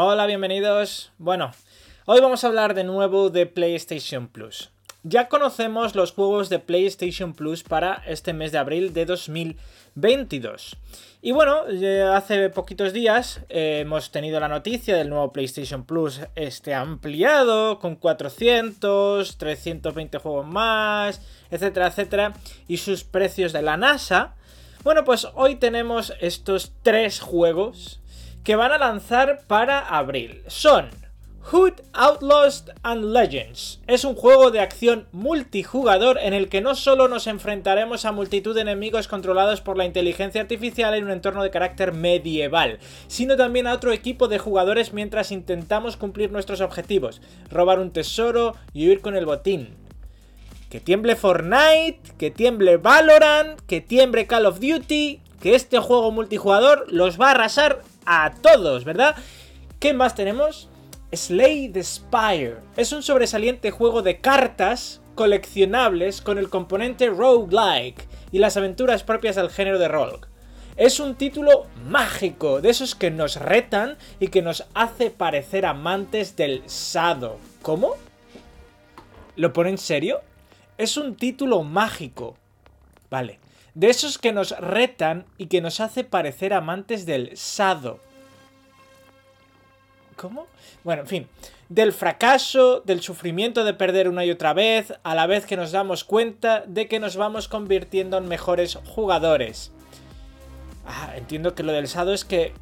Hola, bienvenidos. Bueno, hoy vamos a hablar de nuevo de PlayStation Plus. Ya conocemos los juegos de PlayStation Plus para este mes de abril de 2022. Y bueno, hace poquitos días eh, hemos tenido la noticia del nuevo PlayStation Plus este ampliado con 400, 320 juegos más, etcétera, etcétera, y sus precios de la NASA. Bueno, pues hoy tenemos estos tres juegos que van a lanzar para abril. Son Hood Outlaws and Legends. Es un juego de acción multijugador en el que no solo nos enfrentaremos a multitud de enemigos controlados por la inteligencia artificial en un entorno de carácter medieval, sino también a otro equipo de jugadores mientras intentamos cumplir nuestros objetivos, robar un tesoro y huir con el botín. Que tiemble Fortnite, que tiemble Valorant, que tiemble Call of Duty, que este juego multijugador los va a arrasar a todos, ¿verdad? ¿Qué más tenemos? Slay the Spire. Es un sobresaliente juego de cartas coleccionables con el componente roguelike y las aventuras propias del género de rogue. Es un título mágico, de esos que nos retan y que nos hace parecer amantes del sado. ¿Cómo? ¿Lo pone en serio? Es un título mágico. Vale de esos que nos retan y que nos hace parecer amantes del sado. ¿Cómo? Bueno, en fin, del fracaso, del sufrimiento de perder una y otra vez, a la vez que nos damos cuenta de que nos vamos convirtiendo en mejores jugadores. Ah, entiendo que lo del sado es que,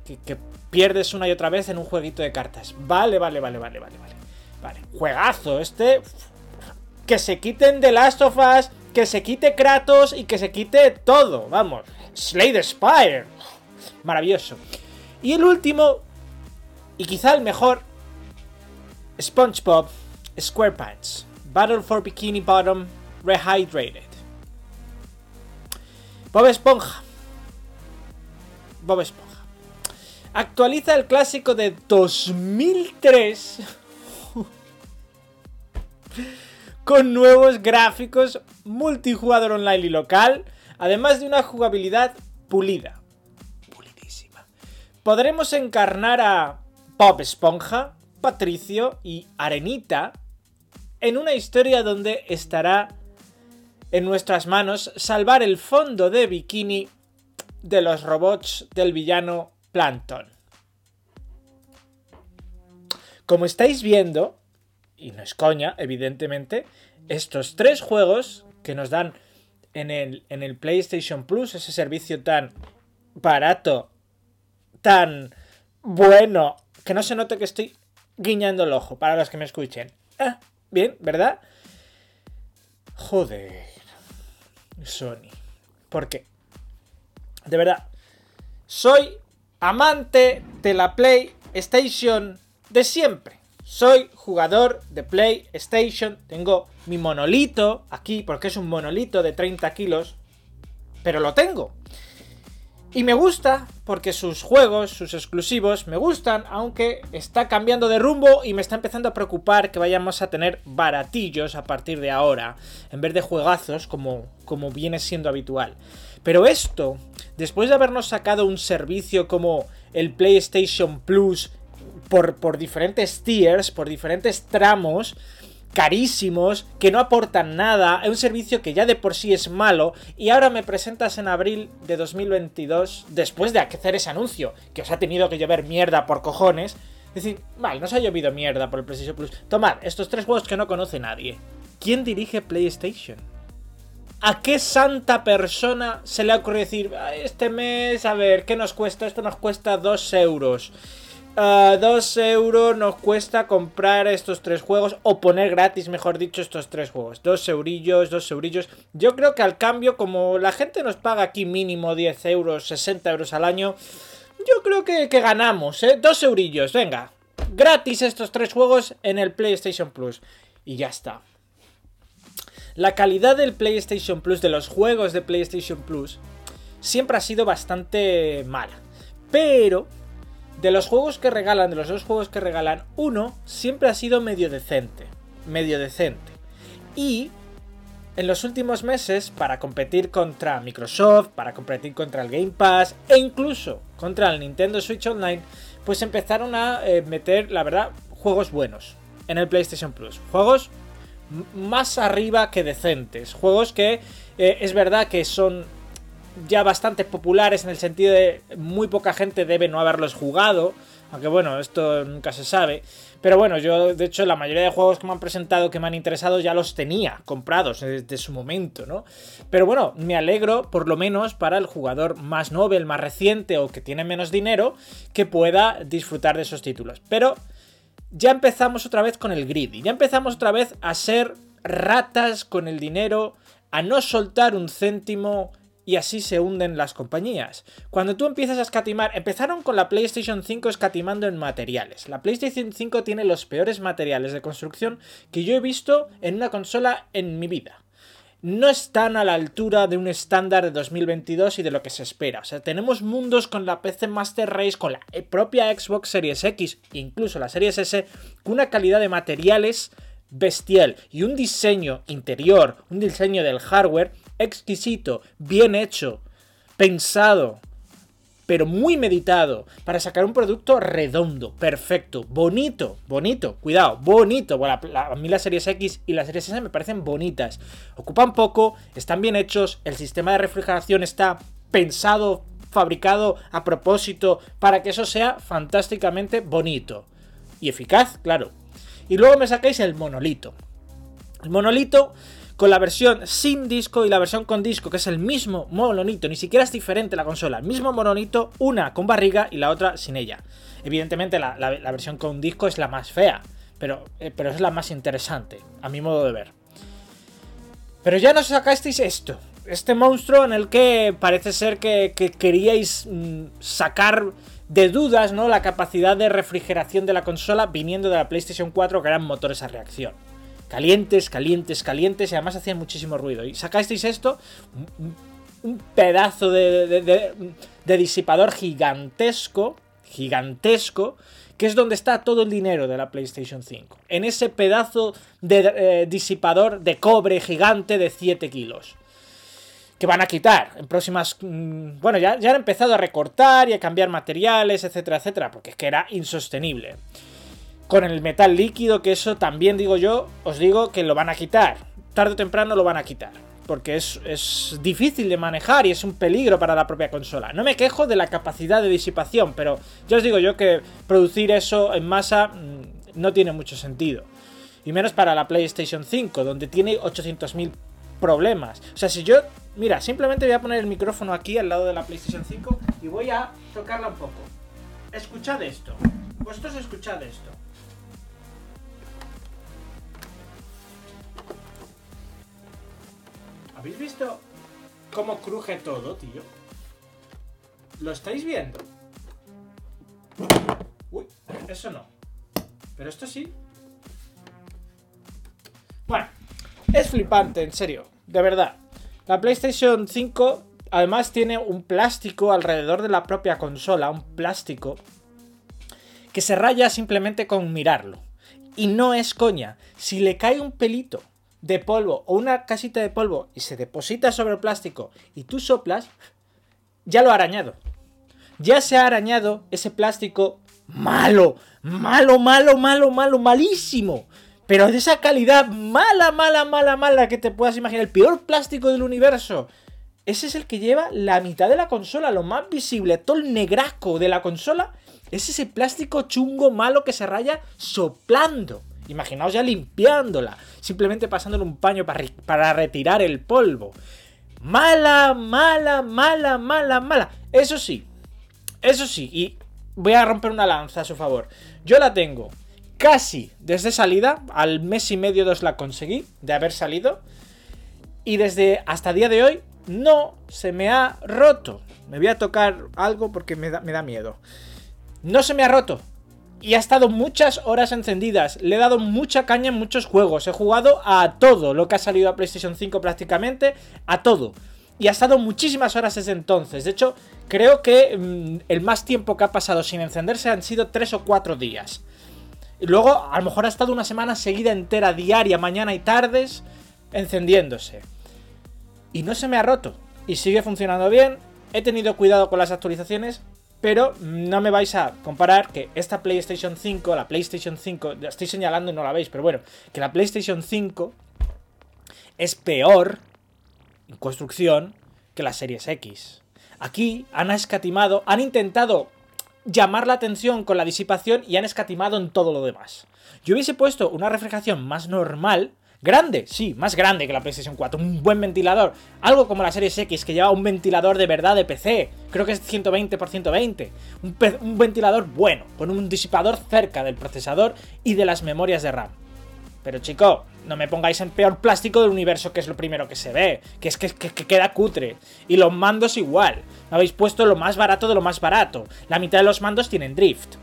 pierdes una y otra vez en un jueguito de cartas. Vale, vale, vale, vale, vale, vale. Vale, juegazo este. Que se quiten de Last of Us, que se quite Kratos y que se quite todo, vamos. Slay the Spire. Maravilloso. Y el último, y quizá el mejor, SpongeBob SquarePants. Battle for Bikini Bottom Rehydrated. Bob Esponja. Bob Esponja. Actualiza el clásico de 2003 con nuevos gráficos, multijugador online y local, además de una jugabilidad pulida. Pulidísima. Podremos encarnar a Bob Esponja, Patricio y Arenita en una historia donde estará en nuestras manos salvar el fondo de bikini de los robots del villano Plankton. Como estáis viendo, y no es coña, evidentemente, estos tres juegos que nos dan en el, en el PlayStation Plus, ese servicio tan barato, tan bueno, que no se note que estoy guiñando el ojo para los que me escuchen. Ah, bien, ¿verdad? Joder. Sony. ¿Por qué? De verdad. Soy amante de la PlayStation de siempre. Soy jugador de PlayStation. Tengo mi monolito aquí, porque es un monolito de 30 kilos. Pero lo tengo. Y me gusta porque sus juegos, sus exclusivos, me gustan, aunque está cambiando de rumbo y me está empezando a preocupar que vayamos a tener baratillos a partir de ahora, en vez de juegazos como, como viene siendo habitual. Pero esto, después de habernos sacado un servicio como el PlayStation Plus por, diferentes tiers, por diferentes tramos carísimos, que no aportan nada, es un servicio que ya de por sí es malo, y ahora me presentas en abril de 2022, después de hacer ese anuncio, que os ha tenido que llover mierda por cojones, es decir, vale, no se ha llovido mierda por el PlayStation Plus. Tomad, estos tres juegos que no conoce nadie. ¿Quién dirige PlayStation? ¿A qué santa persona se le ocurre decir, este mes, a ver, ¿qué nos cuesta? Esto nos cuesta 2 euros. 2 euros nos cuesta comprar estos tres juegos o poner gratis, mejor dicho, estos tres juegos. 2 eurillos, 2 eurillos. Yo creo que al cambio, como la gente nos paga aquí mínimo 10 euros, 60 euros al año, yo creo que, ganamos, ¿eh? 2 eurillos, venga. Gratis estos tres juegos en el PlayStation Plus. Y ya está. La calidad del PlayStation Plus, de los juegos de PlayStation Plus, siempre ha sido bastante mala. Pero de los juegos que regalan, de los dos juegos que regalan, uno siempre ha sido medio decente. Medio decente. Y en los últimos meses, para competir contra Microsoft, para competir contra el Game Pass e incluso contra el Nintendo Switch Online, pues empezaron a eh, meter, la verdad, juegos buenos en el PlayStation Plus. Juegos más arriba que decentes. Juegos que eh, es verdad que son ya bastante populares en el sentido de muy poca gente debe no haberlos jugado. Aunque bueno, esto nunca se sabe. Pero bueno, yo de hecho la mayoría de juegos que me han presentado que me han interesado ya los tenía comprados desde su momento, ¿no? Pero bueno, me alegro por lo menos para el jugador más novel, más reciente o que tiene menos dinero que pueda disfrutar de esos títulos. Pero ya empezamos otra vez con el greedy, ya empezamos otra vez a ser ratas con el dinero, a no soltar un céntimo y así se hunden las compañías. Cuando tú empiezas a escatimar, empezaron con la PlayStation 5 escatimando en materiales. La PlayStation 5 tiene los peores materiales de construcción que yo he visto en una consola en mi vida. No están a la altura de un estándar de 2022 y de lo que se espera. O sea, tenemos mundos con la PC Master Race, con la propia Xbox Series X, incluso la Series S, con una calidad de materiales bestial y un diseño interior, un diseño del hardware exquisito, bien hecho, pensado, pero muy meditado para sacar un producto redondo, perfecto, bonito, bonito, cuidado, bonito. Bueno, a mí las series X y las series S me parecen bonitas. Ocupan poco, están bien hechos, el sistema de refrigeración está pensado, fabricado a propósito para que eso sea fantásticamente bonito. Y eficaz, claro. Y luego me sacáis el monolito. El monolito con la versión sin disco y la versión con disco, que es el mismo monolito, ni siquiera es diferente la consola, el mismo monolito, una con barriga y la otra sin ella. Evidentemente la, versión con disco es la más fea, pero, eh, pero es la más interesante, a mi modo de ver. Pero ya nos sacasteis esto, este monstruo en el que parece ser que, queríais mm, sacar de dudas ¿no? la capacidad de refrigeración de la consola viniendo de la PlayStation 4 que eran motores a reacción calientes, calientes, calientes, y además hacían muchísimo ruido. Y sacasteis esto, un, pedazo de, disipador gigantesco, gigantesco, que es donde está todo el dinero de la PlayStation 5. En ese pedazo de eh, disipador de cobre gigante de 7 kilos. Que van a quitar en próximas... Mm, bueno, ya, ya han empezado a recortar y a cambiar materiales, etcétera, etcétera, porque es que era insostenible con el metal líquido, que eso también digo yo, os digo que lo van a quitar. Tarde o temprano lo van a quitar. Porque es, difícil de manejar y es un peligro para la propia consola. No me quejo de la capacidad de disipación, pero ya os digo yo que producir eso en masa mm, no tiene mucho sentido. Y menos para la PlayStation 5, donde tiene 800.000 problemas. O sea, si yo... Mira, simplemente voy a poner el micrófono aquí al lado de la PlayStation 5 y voy a tocarla un poco. Escuchad esto. Vosotros escuchad esto. ¿Habéis visto cómo cruje todo, tío? ¿Lo estáis viendo? Uy, eso no. Pero esto sí. Bueno, es flipante, en serio. De verdad. La PlayStation 5 además tiene un plástico alrededor de la propia consola. Un plástico que se raya simplemente con mirarlo. Y no es coña. Si le cae un pelito de polvo o una casita de polvo y se deposita sobre el plástico y tú soplas, ya lo ha arañado. Ya se ha arañado ese plástico malo, malo, malo, malo, malo, malísimo. Pero de esa calidad mala, mala, mala, mala que te puedas imaginar. El peor plástico del universo. Ese es el que lleva la mitad de la consola, lo más visible, todo el negrasco de la consola. Es ese plástico chungo malo que se raya soplando. Imaginaos ya limpiándola, simplemente pasándole un paño para, para retirar el polvo. Mala, mala, mala, mala, mala. Eso sí, eso sí, y voy a romper una lanza a su favor. Yo la tengo casi desde salida, al mes y medio dos la conseguí de haber salido. Y desde hasta día de hoy no se me ha roto. Me voy a tocar algo porque me da, me da miedo. No se me ha roto y ha estado muchas horas encendidas. Le he dado mucha caña en muchos juegos. He jugado a todo lo que ha salido a PlayStation 5 prácticamente, a todo. Y ha estado muchísimas horas desde entonces. De hecho, creo que mm, el más tiempo que ha pasado sin encenderse han sido 3 o 4 días. Y luego, a lo mejor ha estado una semana seguida entera, diaria, mañana y tardes, encendiéndose. Y no se me ha roto. Y sigue funcionando bien. He tenido cuidado con las actualizaciones, Pero no me vais a comparar que esta PlayStation 5, la PlayStation 5, la estoy señalando y no la veis, pero bueno, que la PlayStation 5 es peor en construcción que la Series X. Aquí han escatimado, han intentado llamar la atención con la disipación y han escatimado en todo lo demás. Yo hubiese puesto una refrigeración más normal, grande, sí, más grande que la PlayStation 4, un buen ventilador, algo como la Series X que lleva un ventilador de verdad de PC, creo que es 120 x 120, un, ventilador bueno, con un disipador cerca del procesador y de las memorias de RAM. Pero chico, no me pongáis en peor plástico del universo, que es lo primero que se ve. Que es que, queda cutre. Y los mandos igual. habéis puesto lo más barato de lo más barato. La mitad de los mandos tienen drift.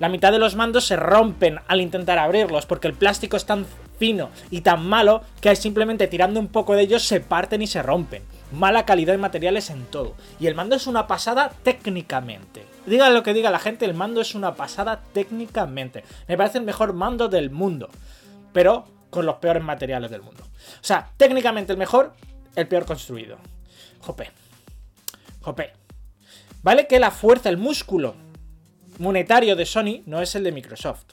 La mitad de los mandos se rompen al intentar abrirlos, porque el plástico es tan fino y tan malo que simplemente tirando un poco de ellos se parten y se rompen. Mala calidad de materiales en todo. Y el mando es una pasada técnicamente. Diga lo que diga la gente, el mando es una pasada técnicamente. Me parece el mejor mando del mundo pero con los peores materiales del mundo. O sea, técnicamente el mejor, el peor construido. Jope. Jope. Vale que la fuerza, el músculo monetario de Sony no es el de Microsoft.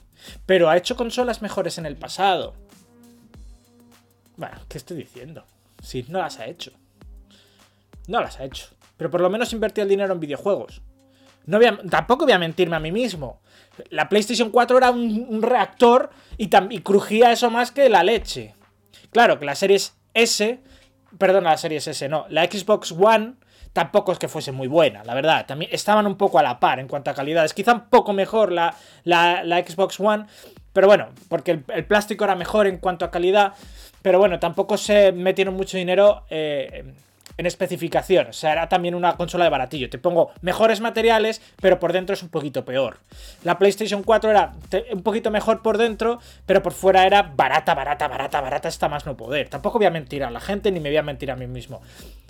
Pero ha hecho consolas mejores en el pasado. ¿Qué estoy diciendo? Sí, no las ha hecho. No las ha hecho. Pero por lo menos invertí el dinero en videojuegos. No tampoco voy a mentirme a mí mismo. La PlayStation 4 era un, reactor y, y, crujía eso más que la leche. Claro, que la Series S, perdón, la Series S, no, la Xbox One tampoco es que fuese muy buena, la verdad. También estaban un poco a la par en cuanto a calidad. Es quizá un poco mejor la, la, Xbox One, pero bueno, porque el, plástico era mejor en cuanto a calidad. Pero bueno, tampoco se metieron mucho dinero eh, en especificación. O sea, era también una consola de baratillo. Te pongo mejores materiales, pero por dentro es un poquito peor. La PlayStation 4 era un poquito mejor por dentro, pero por fuera era barata, barata, barata, barata, está más no poder. Tampoco voy a mentir a la gente ni me voy a mentir a mí mismo.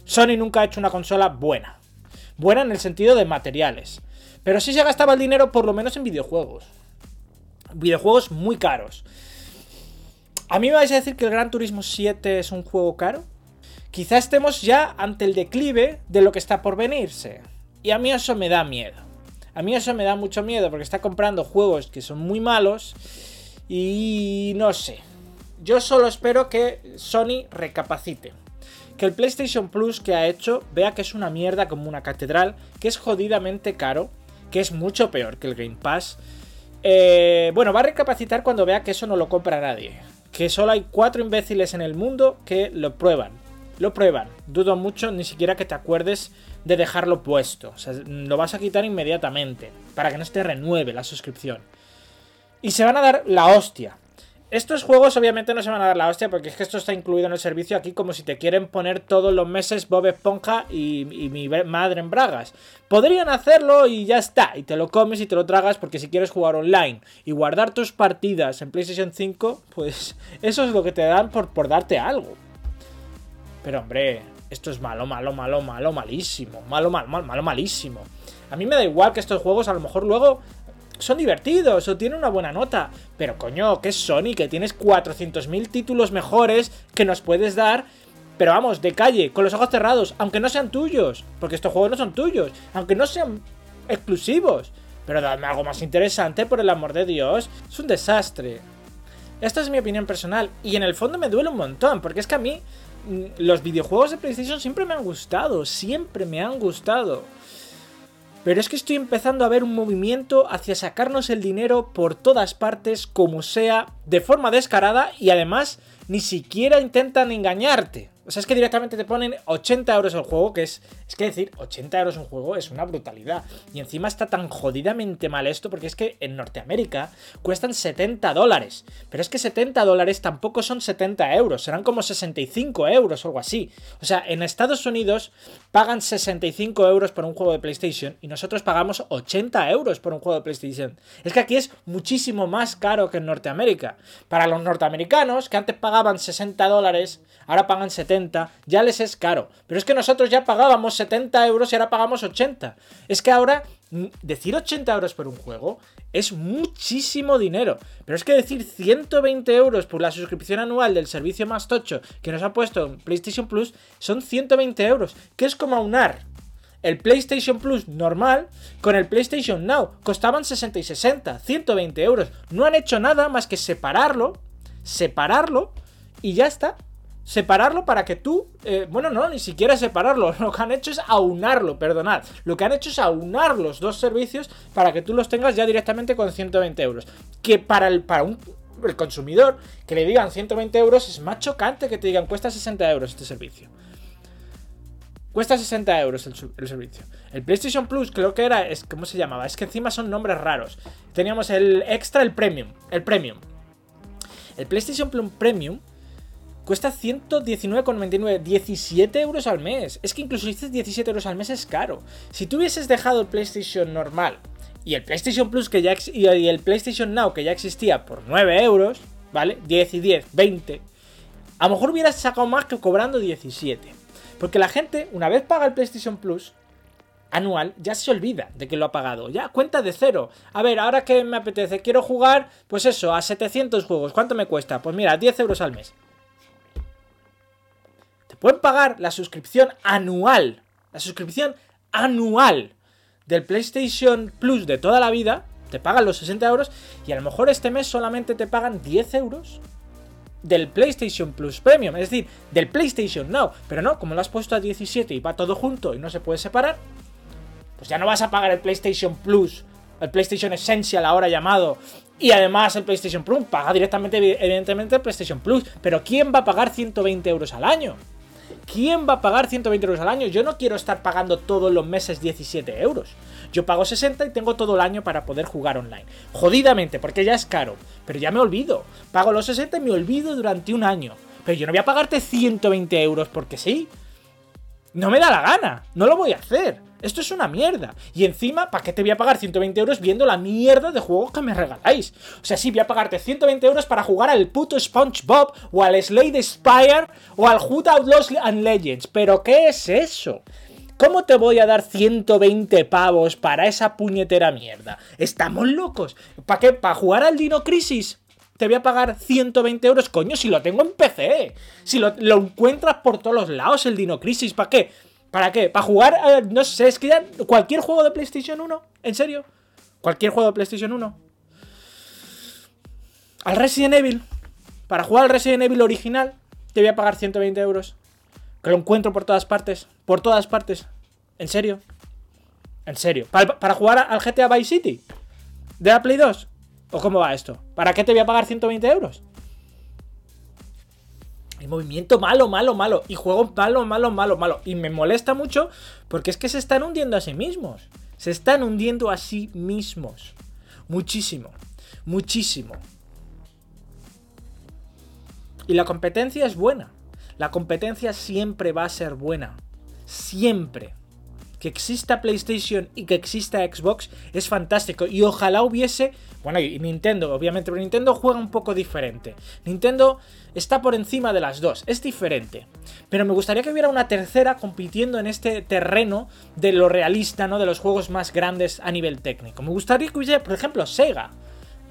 Sony nunca ha hecho una consola buena. Buena en el sentido de materiales. Pero sí se gastaba el dinero por lo menos en videojuegos. Videojuegos muy caros. ¿A mí me vais a decir que el Gran Turismo 7 es un juego caro? Quizá estemos ya ante el declive de lo que está por venirse. Y a mí eso me da miedo. A mí eso me da mucho miedo porque está comprando juegos que son muy malos y no sé. Yo solo espero que Sony recapacite. Que el PlayStation Plus que ha hecho vea que es una mierda como una catedral, que es jodidamente caro, que es mucho peor que el Game Pass. Eh, bueno, va a recapacitar cuando vea que eso no lo compra nadie. Que solo hay cuatro imbéciles en el mundo que lo prueban lo prueban. Dudo mucho ni siquiera que te acuerdes de dejarlo puesto. O sea, lo vas a quitar inmediatamente para que no te renueve la suscripción. Y se van a dar la hostia. Estos juegos obviamente no se van a dar la hostia porque es que esto está incluido en el servicio aquí como si te quieren poner todos los meses Bob Esponja y, mi madre en bragas. Podrían hacerlo y ya está, y te lo comes y te lo tragas porque si quieres jugar online y guardar tus partidas en PlayStation 5, pues eso es lo que te dan por, por darte algo. Pero hombre, esto es malo, malo, malo, malo, malísimo. Malo, malo, malo, malo, malísimo. A mí me da igual que estos juegos a lo mejor luego son divertidos o tienen una buena nota. Pero coño, que es Sony, que tienes 400.000 títulos mejores que nos puedes dar. Pero vamos, de calle, con los ojos cerrados, aunque no sean tuyos. Porque estos juegos no son tuyos. Aunque no sean exclusivos. Pero dame algo más interesante, por el amor de Dios. Es un desastre. Esta es mi opinión personal. Y en el fondo me duele un montón. Porque es que a mí Mm, los videojuegos de PlayStation siempre me han gustado, siempre me han gustado. Pero es que estoy empezando a ver un movimiento hacia sacarnos el dinero por todas partes, como sea, de forma descarada y además ni siquiera intentan engañarte. O sea, es que directamente te ponen 80 euros el juego, que es. Es que decir, 80 euros un juego es una brutalidad. Y encima está tan jodidamente mal esto, porque es que en Norteamérica cuestan 70 dólares. Pero es que 70 dólares tampoco son 70 euros, serán como 65 euros o algo así. O sea, en Estados Unidos pagan 65 euros por un juego de PlayStation y nosotros pagamos 80 euros por un juego de PlayStation. Es que aquí es muchísimo más caro que en Norteamérica. Para los norteamericanos, que antes pagaban 60 dólares, ahora pagan 70, ya les es caro. Pero es que nosotros ya pagábamos 70 euros y ahora pagamos 80. Es que ahora mm, decir 80 euros por un juego es muchísimo dinero. Pero es que decir 120 euros por la suscripción anual del servicio más tocho que nos ha puesto PlayStation Plus son 120 euros, que es como aunar el PlayStation Plus normal con el PlayStation Now. Costaban 60 y 60, 120 euros. No han hecho nada más que separarlo, separarlo y ya está. Separarlo para que tú... Eh, bueno, no, ni siquiera separarlo. Lo que han hecho es aunarlo, perdonad. Lo que han hecho es aunar los dos servicios para que tú los tengas ya directamente con 120 euros. Que para el, para un, el consumidor que le digan 120 euros es más chocante que te digan cuesta 60 euros este servicio. Cuesta 60 euros el, servicio. El PlayStation Plus creo que era, es, ¿cómo se llamaba? Es que encima son nombres raros. Teníamos el extra, el premium. El premium. El PlayStation Plus Premium cuesta 119,99. 17 euros al mes. Es que incluso si dices 17 euros al mes es caro. Si tú hubieses dejado el PlayStation normal y el PlayStation Plus que ya y el PlayStation Now que ya existía por 9 euros, ¿vale? 10 y 10, 20. A lo mejor hubieras sacado más que cobrando 17. Porque la gente, una vez paga el PlayStation Plus anual, ya se olvida de que lo ha pagado. Ya cuenta de cero. A ver, ahora que me apetece, quiero jugar, pues eso, a 700 juegos. ¿Cuánto me cuesta? Pues mira, 10 euros al mes. Pueden pagar la suscripción anual. La suscripción anual del PlayStation Plus de toda la vida. Te pagan los 60 euros y a lo mejor este mes solamente te pagan 10 euros del PlayStation Plus Premium, es decir, del PlayStation Now. Pero no, como lo has puesto a 17 y va todo junto y no se puede separar, pues ya no vas a pagar el PlayStation Plus, el PlayStation Essential ahora llamado, y además el PlayStation Plus, paga directamente, evidentemente, el PlayStation Plus. Pero ¿quién va a pagar 120 euros al año? ¿Quién va a pagar 120 euros al año? Yo no quiero estar pagando todos los meses 17 euros. Yo pago 60 y tengo todo el año para poder jugar online. Jodidamente, porque ya es caro. Pero ya me olvido. Pago los 60 y me olvido durante un año. Pero yo no voy a pagarte 120 euros porque sí. No me da la gana. No lo voy a hacer. Esto es una mierda. Y encima, ¿para qué te voy a pagar 120 euros viendo la mierda de juegos que me regaláis? O sea, sí, voy a pagarte 120 euros para jugar al puto SpongeBob o al Slade Spire o al Hood Outlaws and Legends. ¿Pero qué es eso? ¿Cómo te voy a dar 120 pavos para esa puñetera mierda? ¿Estamos locos? ¿Para qué? ¿Para jugar al Dino Crisis? Te voy a pagar 120 euros, coño, si lo tengo en PC. Si lo, encuentras por todos los lados, el Dino Crisis, ¿para qué? ¿Para qué? ¿Para jugar? Eh, no sé, es que ya cualquier juego de PlayStation 1, ¿en serio? Cualquier juego de PlayStation 1. Al Resident Evil. Para jugar al Resident Evil original, te voy a pagar 120 euros. Que lo encuentro por todas partes. Por todas partes. ¿En serio? ¿En serio? ¿Para, jugar al GTA Vice City? ¿De la Play 2? ¿O cómo va esto? ¿Para qué te voy a pagar 120 euros? El movimiento malo, malo, malo. Y juego malo, malo, malo, malo. Y me molesta mucho porque es que se están hundiendo a sí mismos. Se están hundiendo a sí mismos. Muchísimo. Muchísimo. Y la competencia es buena. La competencia siempre va a ser buena. Siempre. Que exista PlayStation y que exista Xbox es fantástico. Y ojalá hubiese. Bueno, y Nintendo, obviamente, pero Nintendo juega un poco diferente. Nintendo está por encima de las dos. Es diferente. Pero me gustaría que hubiera una tercera compitiendo en este terreno de lo realista, ¿no? De los juegos más grandes a nivel técnico. Me gustaría que hubiera, por ejemplo, Sega.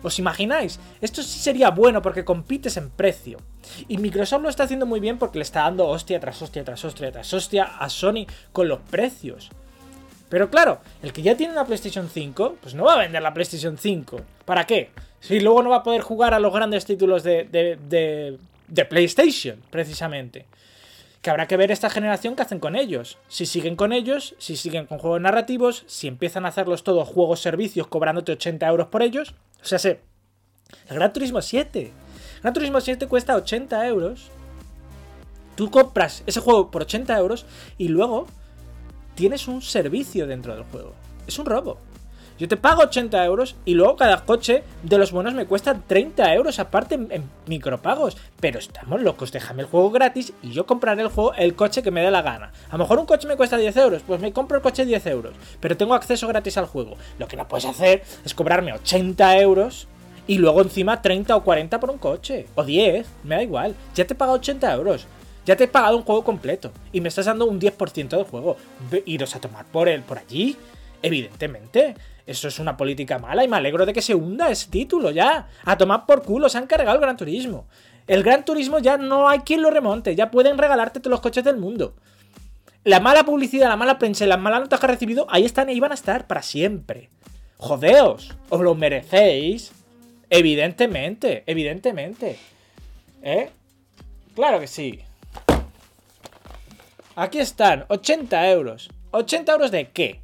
¿Os imagináis? Esto sí sería bueno porque compites en precio. Y Microsoft lo está haciendo muy bien porque le está dando hostia tras hostia tras hostia tras hostia a Sony con los precios. Pero claro, el que ya tiene una PlayStation 5, pues no va a vender la PlayStation 5. ¿Para qué? Si luego no va a poder jugar a los grandes títulos de, de, de, PlayStation, precisamente. Que habrá que ver esta generación qué hacen con ellos. Si siguen con ellos, si siguen con juegos narrativos, si empiezan a hacerlos todos juegos servicios cobrándote 80 euros por ellos, o sea, sé, el Gran Turismo 7. Gran Turismo 7 cuesta 80 euros. Tú compras ese juego por 80 euros y luego tienes un servicio dentro del juego. Es un robo. Yo te pago 80 euros y luego cada coche de los buenos me cuesta 30 euros aparte en, micropagos. Pero estamos locos, déjame el juego gratis y yo compraré el juego, el coche que me dé la gana. A lo mejor un coche me cuesta 10 euros, pues me compro el coche 10 euros. Pero tengo acceso gratis al juego. Lo que no puedes hacer es cobrarme 80 euros y luego encima 30 o 40 por un coche. O 10, me da igual. Ya te he pagado 80 euros. Ya te he pagado un juego completo. Y me estás dando un 10% del juego. Iros a tomar por él por allí. Evidentemente. Eso es una política mala y me alegro de que se hunda ese título ya. A tomar por culo, se han cargado el Gran Turismo. El Gran Turismo ya no hay quien lo remonte, ya pueden regalarte todos los coches del mundo. La mala publicidad, la mala prensa y las malas notas que ha recibido, ahí están y van a estar para siempre. Jodeos, os lo merecéis. Evidentemente, evidentemente. ¿Eh? Claro que sí. Aquí están, 80 euros. ¿80 euros de qué?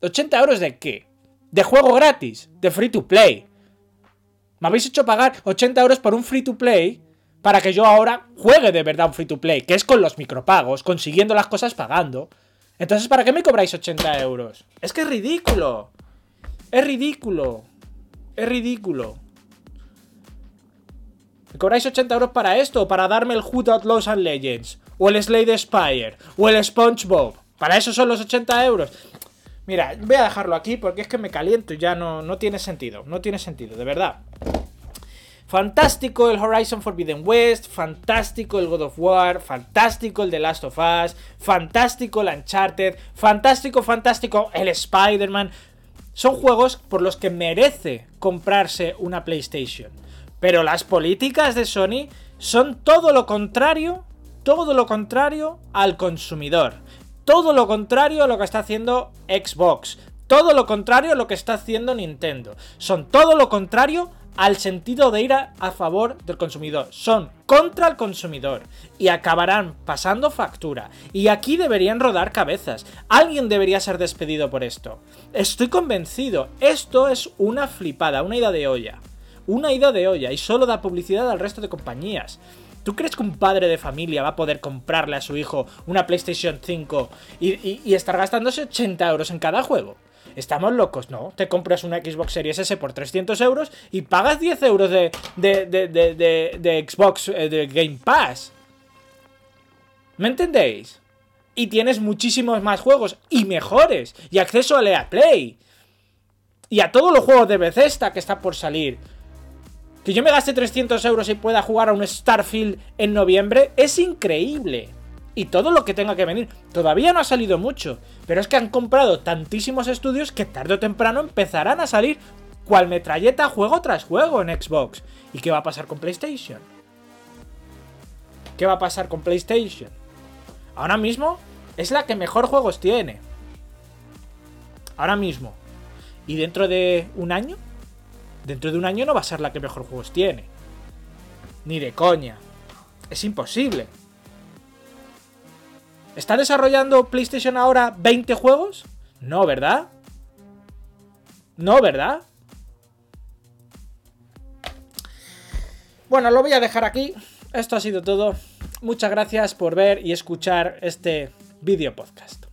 ¿80 euros de qué? De juego gratis, de free to play. Me habéis hecho pagar 80 euros por un free to play para que yo ahora juegue de verdad un free to play, que es con los micropagos, consiguiendo las cosas pagando. Entonces, ¿para qué me cobráis 80 euros? Es que es ridículo. Es ridículo. Es ridículo. ¿Me cobráis 80 euros para esto? ¿O para darme el Hood Outlaws and Legends? ¿O el Slade Spire? ¿O el SpongeBob? ¿Para eso son los 80 euros? Mira, voy a dejarlo aquí porque es que me caliento y ya no, no tiene sentido. No tiene sentido, de verdad. Fantástico el Horizon Forbidden West, fantástico el God of War, fantástico el The Last of Us, fantástico el Uncharted, fantástico, fantástico el Spider-Man. Son juegos por los que merece comprarse una PlayStation. Pero las políticas de Sony son todo lo contrario, todo lo contrario al consumidor. Todo lo contrario a lo que está haciendo Xbox. Todo lo contrario a lo que está haciendo Nintendo. Son todo lo contrario al sentido de ir a, favor del consumidor. Son contra el consumidor. Y acabarán pasando factura. Y aquí deberían rodar cabezas. Alguien debería ser despedido por esto. Estoy convencido. Esto es una flipada, una ida de olla una ida de olla y solo da publicidad al resto de compañías. ¿Tú crees que un padre de familia va a poder comprarle a su hijo una PlayStation 5 y, estar gastándose 80 euros en cada juego? Estamos locos, ¿no? Te compras una Xbox Series S por 300 euros y pagas 10 euros de, de, de, de Xbox eh, de Game Pass. ¿Me entendéis? Y tienes muchísimos más juegos y mejores. Y acceso a EA Play. Y a todos los juegos de Bethesda que está por salir. Que yo me gaste 300 euros y pueda jugar a un Starfield en noviembre es increíble. Y todo lo que tenga que venir. Todavía no ha salido mucho. Pero es que han comprado tantísimos estudios que tarde o temprano empezarán a salir cual metralleta juego tras juego en Xbox. ¿Y qué va a pasar con PlayStation? ¿Qué va a pasar con PlayStation? Ahora mismo es la que mejor juegos tiene. Ahora mismo. ¿Y dentro de un año? Dentro de un año no va a ser la que mejor juegos tiene. Ni de coña. Es imposible. ¿Está desarrollando PlayStation ahora 20 juegos? No, ¿verdad? No, ¿verdad? Bueno, lo voy a dejar aquí. Esto ha sido todo. Muchas gracias por ver y escuchar este video podcast.